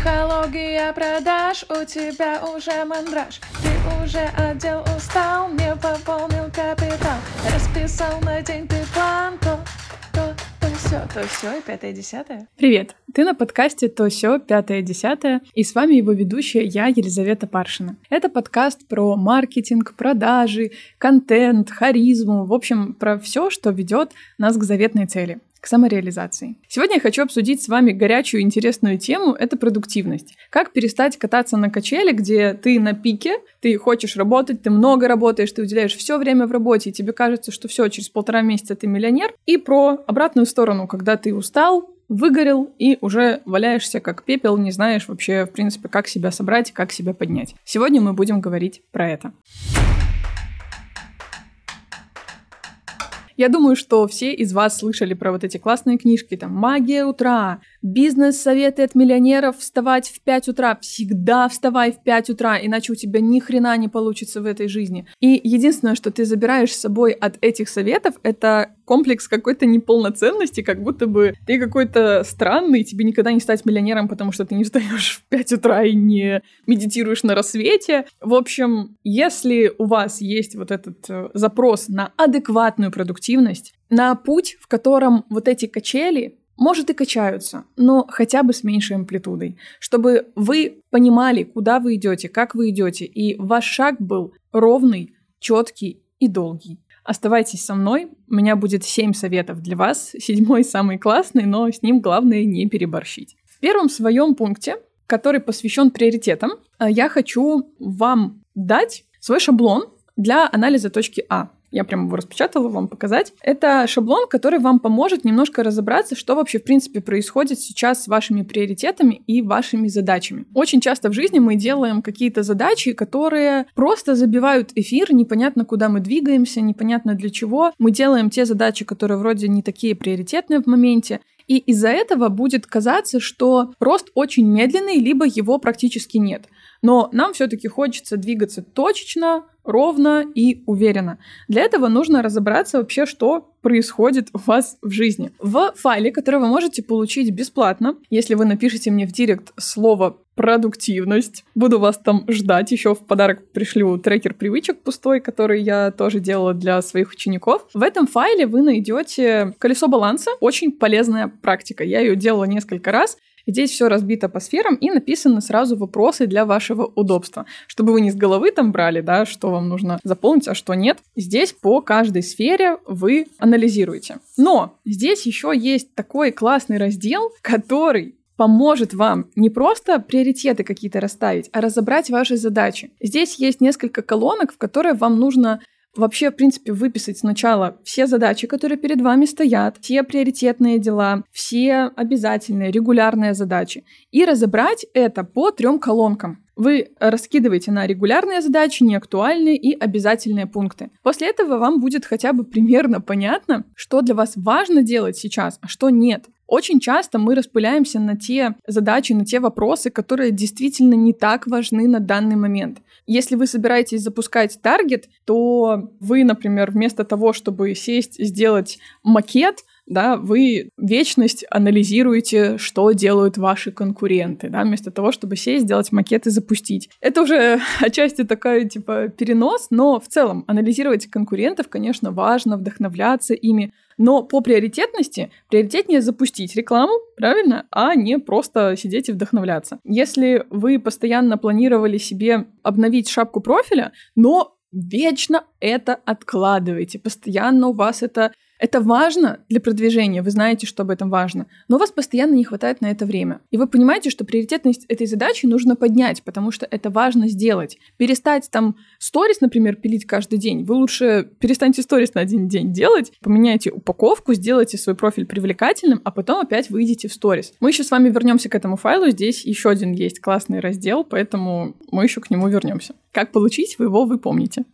Психология продаж, у тебя уже мандраж Ты уже отдел устал, не пополнил капитал Расписал на день ты план, то, то, то все, то все и пятое десятое. Привет! Ты на подкасте «То все пятое десятое» и с вами его ведущая я, Елизавета Паршина. Это подкаст про маркетинг, продажи, контент, харизму, в общем, про все, что ведет нас к заветной цели к самореализации. Сегодня я хочу обсудить с вами горячую интересную тему — это продуктивность. Как перестать кататься на качели, где ты на пике, ты хочешь работать, ты много работаешь, ты уделяешь все время в работе, и тебе кажется, что все, через полтора месяца ты миллионер, и про обратную сторону, когда ты устал, выгорел и уже валяешься как пепел, не знаешь вообще, в принципе, как себя собрать, как себя поднять. Сегодня мы будем говорить про это. Я думаю, что все из вас слышали про вот эти классные книжки, там «Магия утра», «Бизнес-советы от миллионеров», «Вставать в 5 утра», всегда вставай в 5 утра, иначе у тебя ни хрена не получится в этой жизни. И единственное, что ты забираешь с собой от этих советов, это комплекс какой-то неполноценности, как будто бы ты какой-то странный, тебе никогда не стать миллионером, потому что ты не встаешь в 5 утра и не медитируешь на рассвете. В общем, если у вас есть вот этот э, запрос на адекватную продуктивность, на путь, в котором вот эти качели может и качаются, но хотя бы с меньшей амплитудой, чтобы вы понимали, куда вы идете, как вы идете, и ваш шаг был ровный, четкий и долгий. Оставайтесь со мной, у меня будет 7 советов для вас, седьмой самый классный, но с ним главное не переборщить. В первом своем пункте, который посвящен приоритетам, э, я хочу вам дать свой шаблон для анализа точки А. Я прям его распечатала вам показать. Это шаблон, который вам поможет немножко разобраться, что вообще в принципе происходит сейчас с вашими приоритетами и вашими задачами. Очень часто в жизни мы делаем какие-то задачи, которые просто забивают эфир, непонятно куда мы двигаемся, непонятно для чего. Мы делаем те задачи, которые вроде не такие приоритетные в моменте, и из-за этого будет казаться, что рост очень медленный, либо его практически нет. Но нам все-таки хочется двигаться точечно, ровно и уверенно. Для этого нужно разобраться вообще, что происходит у вас в жизни. В файле, который вы можете получить бесплатно, если вы напишите мне в директ слово продуктивность. Буду вас там ждать. Еще в подарок пришлю трекер привычек пустой, который я тоже делала для своих учеников. В этом файле вы найдете колесо баланса. Очень полезная практика. Я ее делала несколько раз. Здесь все разбито по сферам и написаны сразу вопросы для вашего удобства, чтобы вы не с головы там брали, да, что вам нужно заполнить, а что нет. Здесь по каждой сфере вы анализируете. Но здесь еще есть такой классный раздел, который поможет вам не просто приоритеты какие-то расставить, а разобрать ваши задачи. Здесь есть несколько колонок, в которые вам нужно вообще, в принципе, выписать сначала все задачи, которые перед вами стоят, все приоритетные дела, все обязательные, регулярные задачи, и разобрать это по трем колонкам. Вы раскидываете на регулярные задачи, неактуальные и обязательные пункты. После этого вам будет хотя бы примерно понятно, что для вас важно делать сейчас, а что нет. Очень часто мы распыляемся на те задачи, на те вопросы, которые действительно не так важны на данный момент. Если вы собираетесь запускать таргет, то вы, например, вместо того, чтобы сесть, сделать макет, да, вы вечность анализируете, что делают ваши конкуренты, да, вместо того, чтобы сесть, сделать макет и запустить. Это уже отчасти такой, типа, перенос, но в целом анализировать конкурентов, конечно, важно, вдохновляться ими, но по приоритетности приоритетнее запустить рекламу, правильно, а не просто сидеть и вдохновляться. Если вы постоянно планировали себе обновить шапку профиля, но вечно это откладываете, постоянно у вас это это важно для продвижения, вы знаете, что об этом важно, но у вас постоянно не хватает на это время. И вы понимаете, что приоритетность этой задачи нужно поднять, потому что это важно сделать. Перестать там сторис, например, пилить каждый день. Вы лучше перестаньте сторис на один день делать, поменяйте упаковку, сделайте свой профиль привлекательным, а потом опять выйдете в сторис. Мы еще с вами вернемся к этому файлу. Здесь еще один есть классный раздел, поэтому мы еще к нему вернемся. Как получить, вы его вы помните.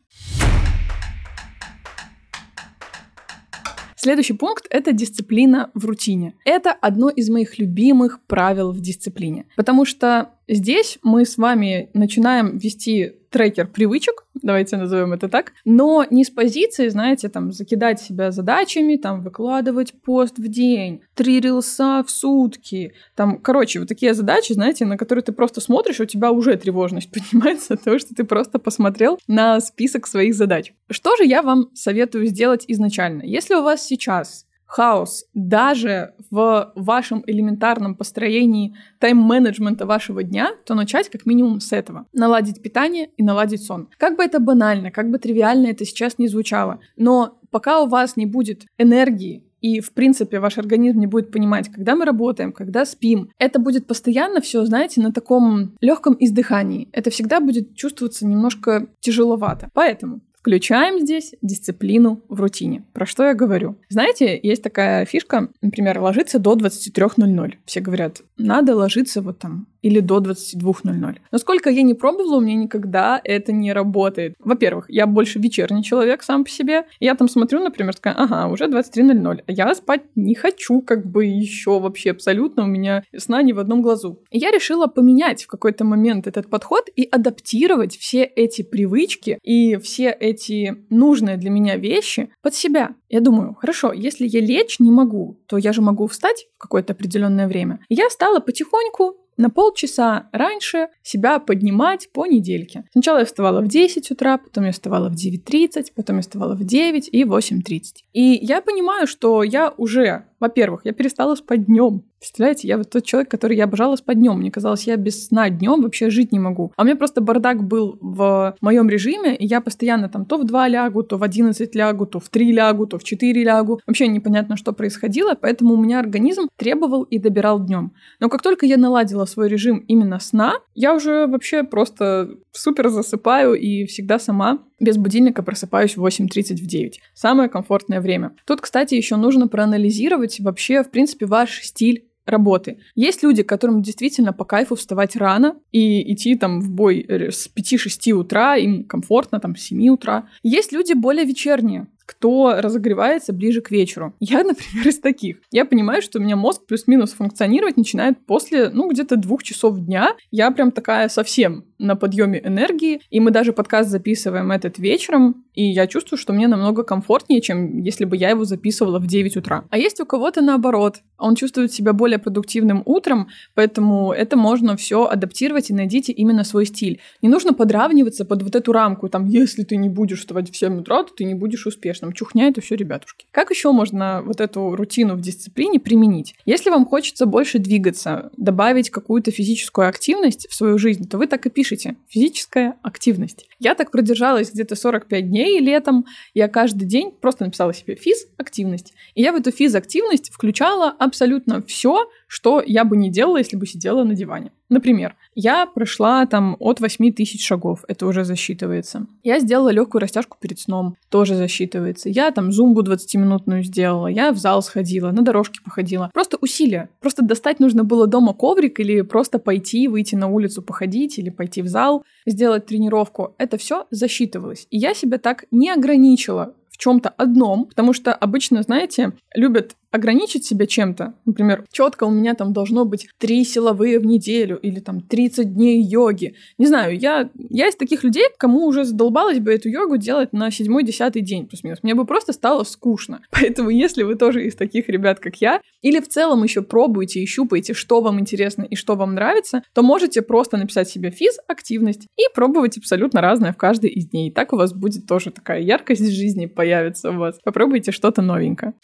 Следующий пункт — это дисциплина в рутине. Это одно из моих любимых правил в дисциплине, потому что Здесь мы с вами начинаем вести трекер привычек, давайте назовем это так, но не с позиции, знаете, там, закидать себя задачами, там, выкладывать пост в день, три рилса в сутки, там, короче, вот такие задачи, знаете, на которые ты просто смотришь, у тебя уже тревожность поднимается от того, что ты просто посмотрел на список своих задач. Что же я вам советую сделать изначально? Если у вас сейчас хаос даже в вашем элементарном построении тайм-менеджмента вашего дня, то начать как минимум с этого. Наладить питание и наладить сон. Как бы это банально, как бы тривиально это сейчас не звучало, но пока у вас не будет энергии и, в принципе, ваш организм не будет понимать, когда мы работаем, когда спим. Это будет постоянно все, знаете, на таком легком издыхании. Это всегда будет чувствоваться немножко тяжеловато. Поэтому Включаем здесь дисциплину в рутине. Про что я говорю? Знаете, есть такая фишка, например, ложиться до 23.00. Все говорят, надо ложиться вот там или до 22.00. Насколько я не пробовала, у меня никогда это не работает. Во-первых, я больше вечерний человек сам по себе. Я там смотрю, например, такая, ага, уже 23.00. А я спать не хочу, как бы еще вообще абсолютно. У меня сна не в одном глазу. И я решила поменять в какой-то момент этот подход и адаптировать все эти привычки и все эти нужные для меня вещи под себя. Я думаю, хорошо, если я лечь не могу, то я же могу встать в какое-то определенное время. Я стала потихоньку на полчаса раньше себя поднимать по недельке. Сначала я вставала в 10 утра, потом я вставала в 9.30, потом я вставала в 9 и 8.30. И я понимаю, что я уже во-первых, я перестала спать днем. Представляете, я вот тот человек, который я обожала спать днем. Мне казалось, я без сна днем вообще жить не могу. А у меня просто бардак был в моем режиме, и я постоянно там то в 2 лягу, то в 11 лягу, то в 3 лягу, то в 4 лягу. Вообще непонятно, что происходило, поэтому у меня организм требовал и добирал днем. Но как только я наладила свой режим именно сна, я уже вообще просто супер засыпаю и всегда сама без будильника просыпаюсь в 8.30 в 9. Самое комфортное время. Тут, кстати, еще нужно проанализировать вообще, в принципе, ваш стиль работы. Есть люди, которым действительно по кайфу вставать рано и идти там в бой э, с 5-6 утра, им комфортно там с 7 утра. Есть люди более вечерние, кто разогревается ближе к вечеру. Я, например, из таких. Я понимаю, что у меня мозг плюс-минус функционировать начинает после, ну, где-то двух часов дня. Я прям такая совсем на подъеме энергии, и мы даже подкаст записываем этот вечером, и я чувствую, что мне намного комфортнее, чем если бы я его записывала в 9 утра. А есть у кого-то наоборот. Он чувствует себя более продуктивным утром, поэтому это можно все адаптировать и найдите именно свой стиль. Не нужно подравниваться под вот эту рамку, там, если ты не будешь вставать в 7 утра, то ты не будешь успешным. Чухня это все ребятушки. Как еще можно вот эту рутину в дисциплине применить? Если вам хочется больше двигаться, добавить какую-то физическую активность в свою жизнь, то вы так и пишете. Физическая активность. Я так продержалась где-то 45 дней летом. Я каждый день просто написала себе физ-активность. И я в эту физ-активность включала абсолютно все, что я бы не делала, если бы сидела на диване. Например, я прошла там от 8 тысяч шагов, это уже засчитывается. Я сделала легкую растяжку перед сном, тоже засчитывается. Я там зумбу 20-минутную сделала, я в зал сходила, на дорожке походила. Просто усилия. Просто достать нужно было дома коврик или просто пойти, выйти на улицу походить или пойти в зал, сделать тренировку. Это все засчитывалось. И я себя так не ограничила в чем-то одном, потому что обычно, знаете, любят ограничить себя чем-то. Например, четко у меня там должно быть три силовые в неделю или там 30 дней йоги. Не знаю, я, я из таких людей, кому уже задолбалось бы эту йогу делать на седьмой-десятый день плюс-минус. Мне бы просто стало скучно. Поэтому если вы тоже из таких ребят, как я, или в целом еще пробуете и щупаете, что вам интересно и что вам нравится, то можете просто написать себе физ-активность и пробовать абсолютно разное в каждый из дней. И так у вас будет тоже такая яркость жизни появится у вас. Попробуйте что-то новенькое.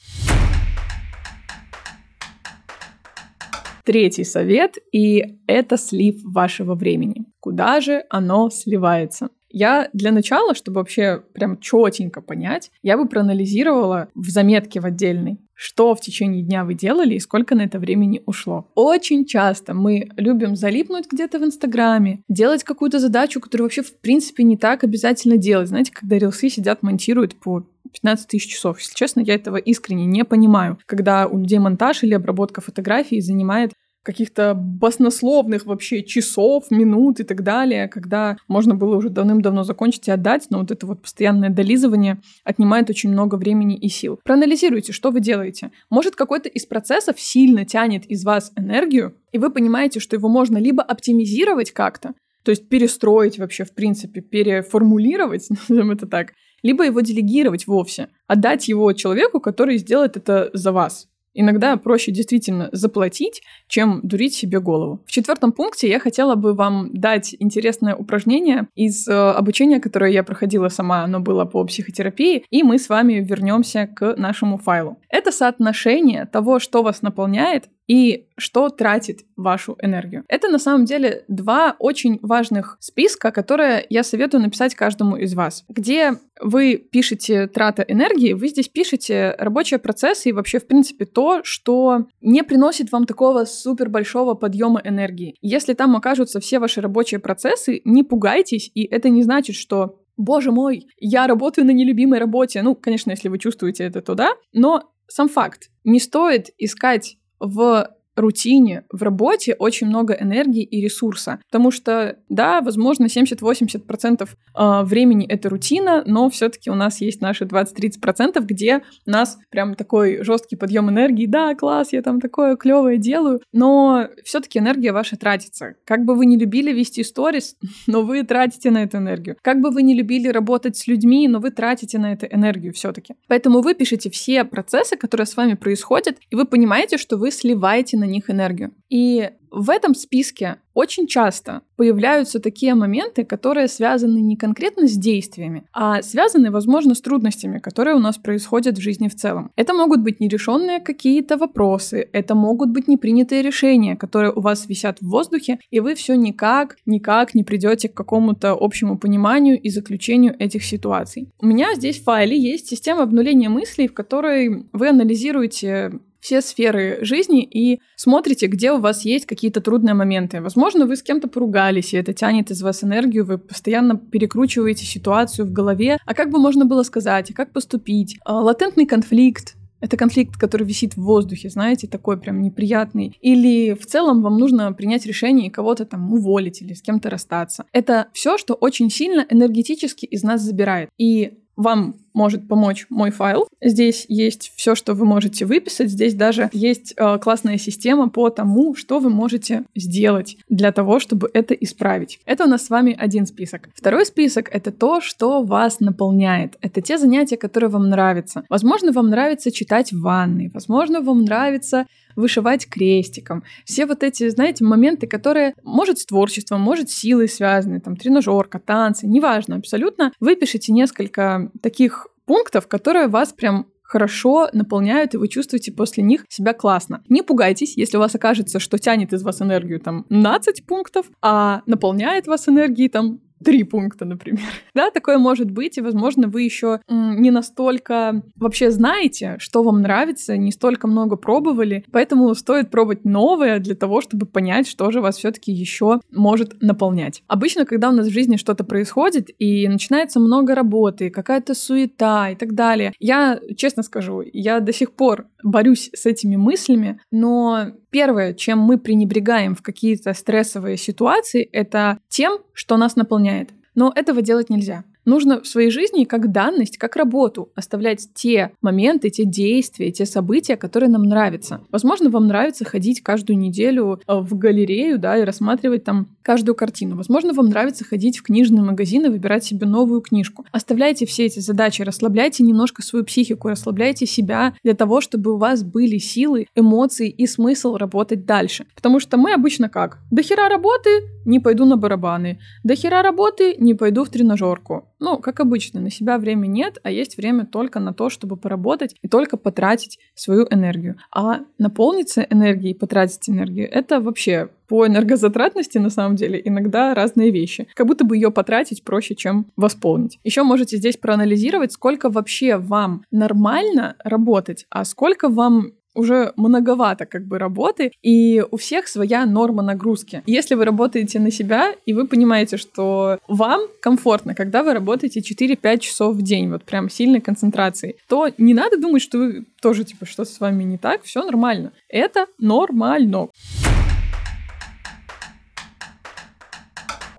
Третий совет, и это слив вашего времени. Куда же оно сливается? Я для начала, чтобы вообще прям четенько понять, я бы проанализировала в заметке в отдельной, что в течение дня вы делали и сколько на это времени ушло. Очень часто мы любим залипнуть где-то в Инстаграме, делать какую-то задачу, которую вообще в принципе не так обязательно делать. Знаете, когда рилсы сидят, монтируют по 15 тысяч часов. Если честно, я этого искренне не понимаю. Когда у людей монтаж или обработка фотографий занимает каких-то баснословных вообще часов, минут и так далее, когда можно было уже давным-давно закончить и отдать, но вот это вот постоянное долизывание отнимает очень много времени и сил. Проанализируйте, что вы делаете. Может, какой-то из процессов сильно тянет из вас энергию, и вы понимаете, что его можно либо оптимизировать как-то, то есть перестроить вообще, в принципе, переформулировать, назовем это так, либо его делегировать вовсе, отдать его человеку, который сделает это за вас. Иногда проще действительно заплатить, чем дурить себе голову. В четвертом пункте я хотела бы вам дать интересное упражнение из э, обучения, которое я проходила сама, оно было по психотерапии, и мы с вами вернемся к нашему файлу. Это соотношение того, что вас наполняет, и что тратит вашу энергию. Это на самом деле два очень важных списка, которые я советую написать каждому из вас. Где вы пишете трата энергии, вы здесь пишете рабочие процессы и вообще, в принципе, то, что не приносит вам такого супер большого подъема энергии. Если там окажутся все ваши рабочие процессы, не пугайтесь, и это не значит, что боже мой, я работаю на нелюбимой работе. Ну, конечно, если вы чувствуете это, то да. Но сам факт. Не стоит искать в рутине, в работе очень много энергии и ресурса. Потому что, да, возможно, 70-80% а, времени это рутина, но все-таки у нас есть наши 20-30%, где у нас прям такой жесткий подъем энергии. Да, класс, я там такое клевое делаю, но все-таки энергия ваша тратится. Как бы вы не любили вести сторис, но вы тратите на эту энергию. Как бы вы не любили работать с людьми, но вы тратите на эту энергию все-таки. Поэтому вы пишете все процессы, которые с вами происходят, и вы понимаете, что вы сливаете на них энергию. И в этом списке очень часто появляются такие моменты, которые связаны не конкретно с действиями, а связаны, возможно, с трудностями, которые у нас происходят в жизни в целом. Это могут быть нерешенные какие-то вопросы, это могут быть непринятые решения, которые у вас висят в воздухе, и вы все никак, никак не придете к какому-то общему пониманию и заключению этих ситуаций. У меня здесь в файле есть система обнуления мыслей, в которой вы анализируете все сферы жизни и смотрите, где у вас есть какие-то трудные моменты. Возможно, вы с кем-то поругались, и это тянет из вас энергию, вы постоянно перекручиваете ситуацию в голове. А как бы можно было сказать, а как поступить? А, латентный конфликт, это конфликт, который висит в воздухе, знаете, такой прям неприятный. Или в целом вам нужно принять решение и кого-то там уволить или с кем-то расстаться. Это все, что очень сильно энергетически из нас забирает. И вам может помочь мой файл. Здесь есть все, что вы можете выписать. Здесь даже есть э, классная система по тому, что вы можете сделать для того, чтобы это исправить. Это у нас с вами один список. Второй список — это то, что вас наполняет. Это те занятия, которые вам нравятся. Возможно, вам нравится читать в ванной. Возможно, вам нравится вышивать крестиком. Все вот эти, знаете, моменты, которые, может, с творчеством, может, с силой связаны, там, тренажерка, танцы, неважно, абсолютно. Выпишите несколько таких пунктов, которые вас прям хорошо наполняют, и вы чувствуете после них себя классно. Не пугайтесь, если у вас окажется, что тянет из вас энергию там 12 пунктов, а наполняет вас энергией там три пункта, например. Да, такое может быть, и, возможно, вы еще не настолько вообще знаете, что вам нравится, не столько много пробовали, поэтому стоит пробовать новое для того, чтобы понять, что же вас все-таки еще может наполнять. Обычно, когда у нас в жизни что-то происходит и начинается много работы, какая-то суета и так далее, я, честно скажу, я до сих пор борюсь с этими мыслями, но первое, чем мы пренебрегаем в какие-то стрессовые ситуации, это тем, что нас наполняет. Но этого делать нельзя. Нужно в своей жизни как данность, как работу оставлять те моменты, те действия, те события, которые нам нравятся. Возможно, вам нравится ходить каждую неделю э, в галерею, да, и рассматривать там каждую картину. Возможно, вам нравится ходить в книжный магазин и выбирать себе новую книжку. Оставляйте все эти задачи, расслабляйте немножко свою психику, расслабляйте себя для того, чтобы у вас были силы, эмоции и смысл работать дальше. Потому что мы обычно как? До хера работы, не пойду на барабаны. До хера работы, не пойду в тренажерку. Ну, как обычно, на себя время нет, а есть время только на то, чтобы поработать и только потратить свою энергию. А наполниться энергией, потратить энергию, это вообще по энергозатратности на самом деле иногда разные вещи. Как будто бы ее потратить проще, чем восполнить. Еще можете здесь проанализировать, сколько вообще вам нормально работать, а сколько вам уже многовато как бы работы, и у всех своя норма нагрузки. Если вы работаете на себя, и вы понимаете, что вам комфортно, когда вы работаете 4-5 часов в день, вот прям сильной концентрацией, то не надо думать, что вы тоже типа что с вами не так, все нормально. Это нормально.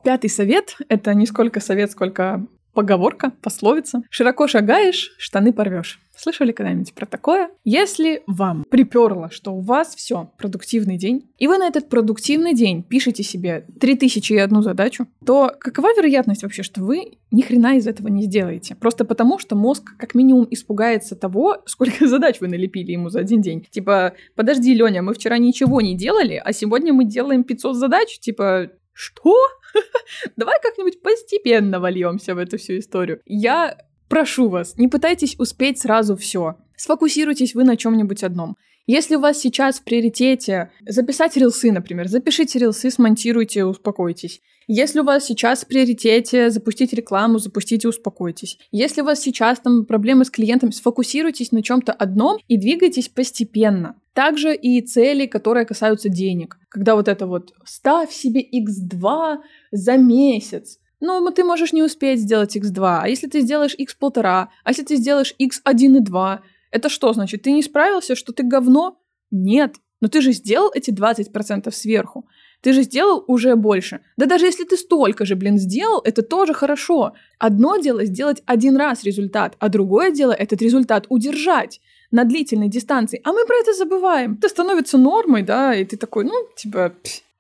Пятый совет — это не сколько совет, сколько поговорка, пословица. Широко шагаешь, штаны порвешь. Слышали когда-нибудь про такое? Если вам приперло, что у вас все продуктивный день, и вы на этот продуктивный день пишете себе 3001 задачу, то какова вероятность вообще, что вы ни хрена из этого не сделаете? Просто потому, что мозг как минимум испугается того, сколько задач вы налепили ему за один день. Типа, подожди, Леня, мы вчера ничего не делали, а сегодня мы делаем 500 задач? Типа, что? Давай как-нибудь постепенно вольемся в эту всю историю. Я прошу вас, не пытайтесь успеть сразу все. Сфокусируйтесь вы на чем-нибудь одном. Если у вас сейчас в приоритете записать рилсы, например, запишите рилсы, смонтируйте, успокойтесь. Если у вас сейчас в приоритете запустить рекламу, запустите, успокойтесь. Если у вас сейчас там проблемы с клиентами, сфокусируйтесь на чем-то одном и двигайтесь постепенно. Также и цели, которые касаются денег. Когда вот это вот «ставь себе x2 за месяц», ну, ты можешь не успеть сделать x2, а если ты сделаешь x1,5, а если ты сделаешь x1,2, это что значит? Ты не справился, что ты говно? Нет, но ты же сделал эти 20% сверху. Ты же сделал уже больше. Да даже если ты столько же, блин, сделал, это тоже хорошо. Одно дело сделать один раз результат, а другое дело этот результат удержать на длительной дистанции. А мы про это забываем. Это становится нормой, да, и ты такой, ну, типа,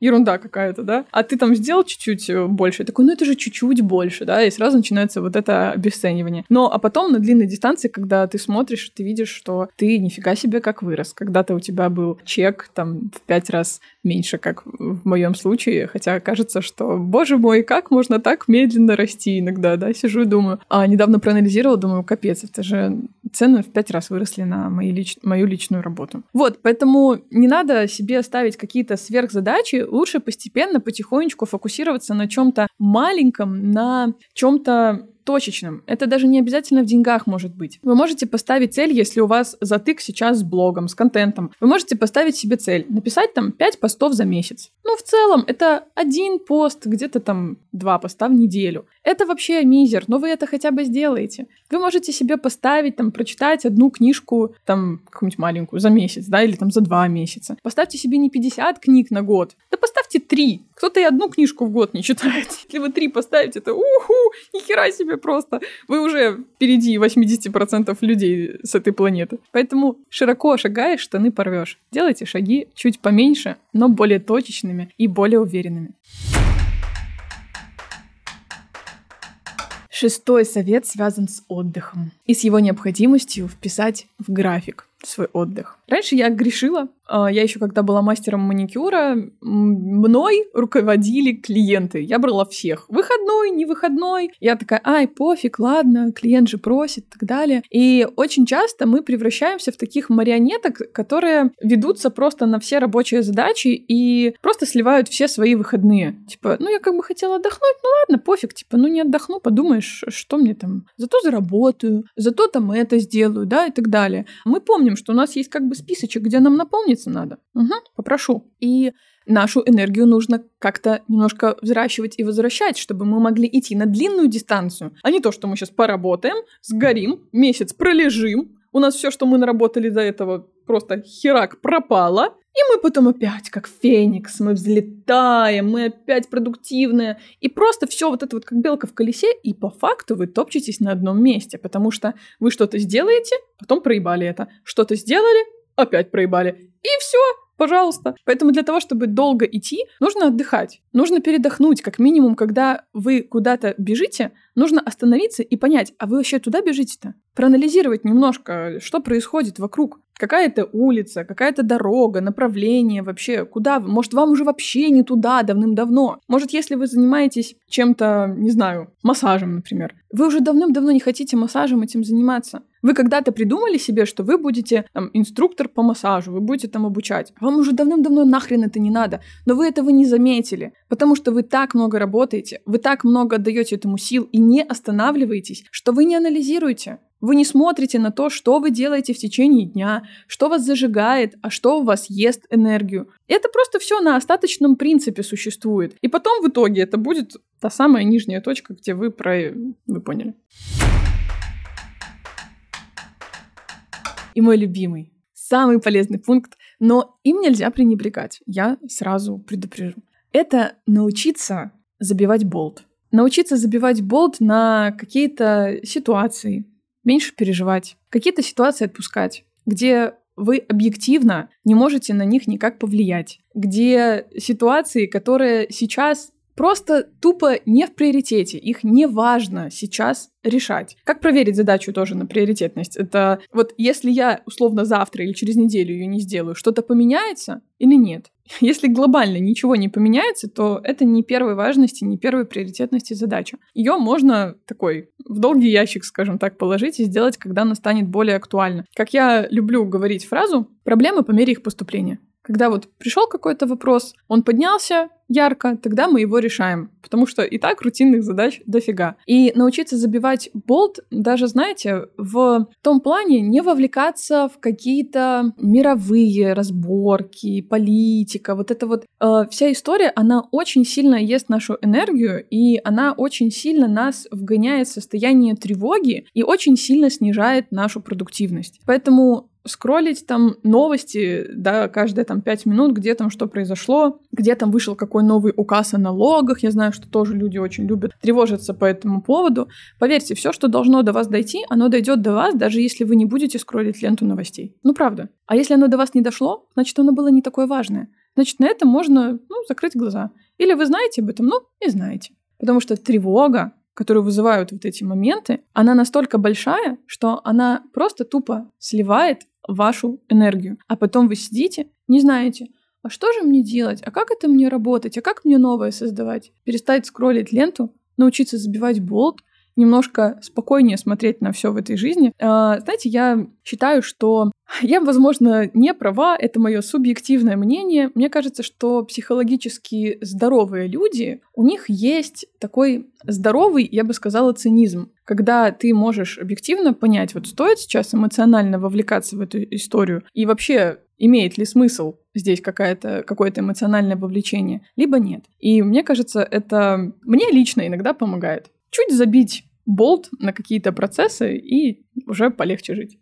ерунда какая-то, да, а ты там сделал чуть-чуть э, больше, такой, ну это же чуть-чуть больше, да, и сразу начинается вот это обесценивание. Но, а потом на длинной дистанции, когда ты смотришь, ты видишь, что ты нифига себе как вырос. Когда-то у тебя был чек там в пять раз меньше, как в моем случае, хотя кажется, что, боже мой, как можно так медленно расти иногда, да, сижу и думаю. А недавно проанализировала, думаю, капец, это же цены в пять раз выросли на мои лич... мою личную работу. Вот, поэтому не надо себе ставить какие-то сверхзадачи, лучше постепенно, потихонечку фокусироваться на чем-то маленьком, на чем-то точечным. Это даже не обязательно в деньгах может быть. Вы можете поставить цель, если у вас затык сейчас с блогом, с контентом. Вы можете поставить себе цель, написать там 5 постов за месяц. Ну, в целом, это один пост, где-то там два поста в неделю. Это вообще мизер, но вы это хотя бы сделаете. Вы можете себе поставить, там, прочитать одну книжку, там, какую-нибудь маленькую за месяц, да, или там за два месяца. Поставьте себе не 50 книг на год, да поставьте три. Кто-то и одну книжку в год не читает. Если вы три поставите, то уху, нихера себе просто. Вы уже впереди 80% людей с этой планеты. Поэтому широко шагаешь, штаны порвешь. Делайте шаги чуть поменьше, но более точечными и более уверенными. Шестой совет связан с отдыхом и с его необходимостью вписать в график свой отдых. Раньше я грешила. А, я еще когда была мастером маникюра, мной руководили клиенты. Я брала всех. Выходной, не выходной. Я такая, ай, пофиг, ладно, клиент же просит и так далее. И очень часто мы превращаемся в таких марионеток, которые ведутся просто на все рабочие задачи и просто сливают все свои выходные. Типа, ну я как бы хотела отдохнуть, ну ладно, пофиг, типа, ну не отдохну, подумаешь, что мне там, зато заработаю, зато там это сделаю, да, и так далее. Мы помним, что у нас есть как бы списочек, где нам наполниться надо. Угу, попрошу. И нашу энергию нужно как-то немножко взращивать и возвращать, чтобы мы могли идти на длинную дистанцию, а не то, что мы сейчас поработаем, сгорим, месяц пролежим, у нас все, что мы наработали до этого, просто херак пропало, и мы потом опять, как феникс, мы взлетаем, мы опять продуктивные. И просто все вот это вот как белка в колесе, и по факту вы топчетесь на одном месте, потому что вы что-то сделаете, потом проебали это. Что-то сделали, опять проебали. И все, пожалуйста. Поэтому для того, чтобы долго идти, нужно отдыхать. Нужно передохнуть. Как минимум, когда вы куда-то бежите, нужно остановиться и понять, а вы вообще туда бежите-то? Проанализировать немножко, что происходит вокруг. Какая-то улица, какая-то дорога, направление вообще, куда вы? Может, вам уже вообще не туда давным-давно? Может, если вы занимаетесь чем-то, не знаю, массажем, например, вы уже давным-давно не хотите массажем этим заниматься. Вы когда-то придумали себе, что вы будете там, инструктор по массажу, вы будете там обучать. Вам уже давным-давно нахрен это не надо, но вы этого не заметили, потому что вы так много работаете, вы так много отдаете этому сил и не останавливаетесь, что вы не анализируете. Вы не смотрите на то, что вы делаете в течение дня, что вас зажигает, а что у вас ест энергию. Это просто все на остаточном принципе существует. И потом в итоге это будет та самая нижняя точка, где вы про... Вы поняли. И мой любимый, самый полезный пункт, но им нельзя пренебрегать. Я сразу предупрежу. Это научиться забивать болт. Научиться забивать болт на какие-то ситуации, меньше переживать, какие-то ситуации отпускать, где вы объективно не можете на них никак повлиять, где ситуации, которые сейчас просто тупо не в приоритете, их не важно сейчас решать. Как проверить задачу тоже на приоритетность? Это вот если я условно завтра или через неделю ее не сделаю, что-то поменяется или нет? Если глобально ничего не поменяется, то это не первой важности, не первой приоритетности задача. Ее можно такой в долгий ящик, скажем так, положить и сделать, когда она станет более актуальна. Как я люблю говорить фразу, проблемы по мере их поступления. Когда вот пришел какой-то вопрос, он поднялся ярко, тогда мы его решаем, потому что и так рутинных задач дофига. И научиться забивать болт, даже, знаете, в том плане не вовлекаться в какие-то мировые разборки, политика, вот эта вот э, вся история, она очень сильно ест нашу энергию, и она очень сильно нас вгоняет в состояние тревоги и очень сильно снижает нашу продуктивность. Поэтому скроллить там новости, да, каждые там пять минут, где там что произошло, где там вышел какой новый указ о налогах. Я знаю, что тоже люди очень любят тревожиться по этому поводу. Поверьте, все, что должно до вас дойти, оно дойдет до вас, даже если вы не будете скроллить ленту новостей. Ну, правда. А если оно до вас не дошло, значит, оно было не такое важное. Значит, на это можно, ну, закрыть глаза. Или вы знаете об этом, ну, и знаете. Потому что тревога, которую вызывают вот эти моменты, она настолько большая, что она просто тупо сливает вашу энергию. А потом вы сидите, не знаете, а что же мне делать, а как это мне работать, а как мне новое создавать? Перестать скроллить ленту, научиться забивать болт, немножко спокойнее смотреть на все в этой жизни. А, знаете, я считаю, что я, возможно, не права, это мое субъективное мнение. Мне кажется, что психологически здоровые люди, у них есть такой здоровый, я бы сказала, цинизм, когда ты можешь объективно понять, вот стоит сейчас эмоционально вовлекаться в эту историю, и вообще имеет ли смысл здесь какая-то, какое-то эмоциональное вовлечение, либо нет. И мне кажется, это мне лично иногда помогает чуть забить болт на какие-то процессы и уже полегче жить.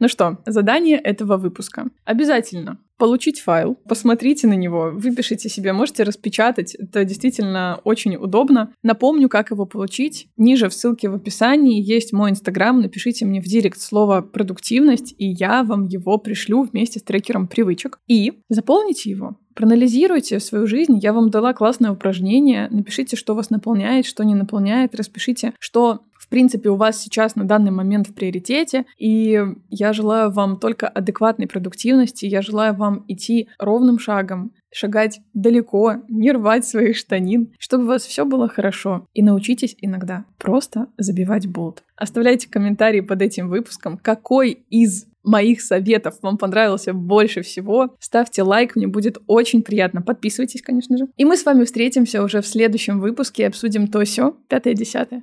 Ну что, задание этого выпуска. Обязательно получить файл, посмотрите на него, выпишите себе, можете распечатать. Это действительно очень удобно. Напомню, как его получить. Ниже в ссылке в описании есть мой инстаграм. Напишите мне в директ слово «продуктивность», и я вам его пришлю вместе с трекером привычек. И заполните его. Проанализируйте свою жизнь. Я вам дала классное упражнение. Напишите, что вас наполняет, что не наполняет. Распишите, что в принципе, у вас сейчас на данный момент в приоритете. И я желаю вам только адекватной продуктивности. Я желаю вам идти ровным шагом, шагать далеко, не рвать своих штанин, чтобы у вас все было хорошо. И научитесь иногда просто забивать болт. Оставляйте комментарии под этим выпуском, какой из моих советов вам понравился больше всего, ставьте лайк, мне будет очень приятно. Подписывайтесь, конечно же. И мы с вами встретимся уже в следующем выпуске и обсудим то все, пятое-десятое.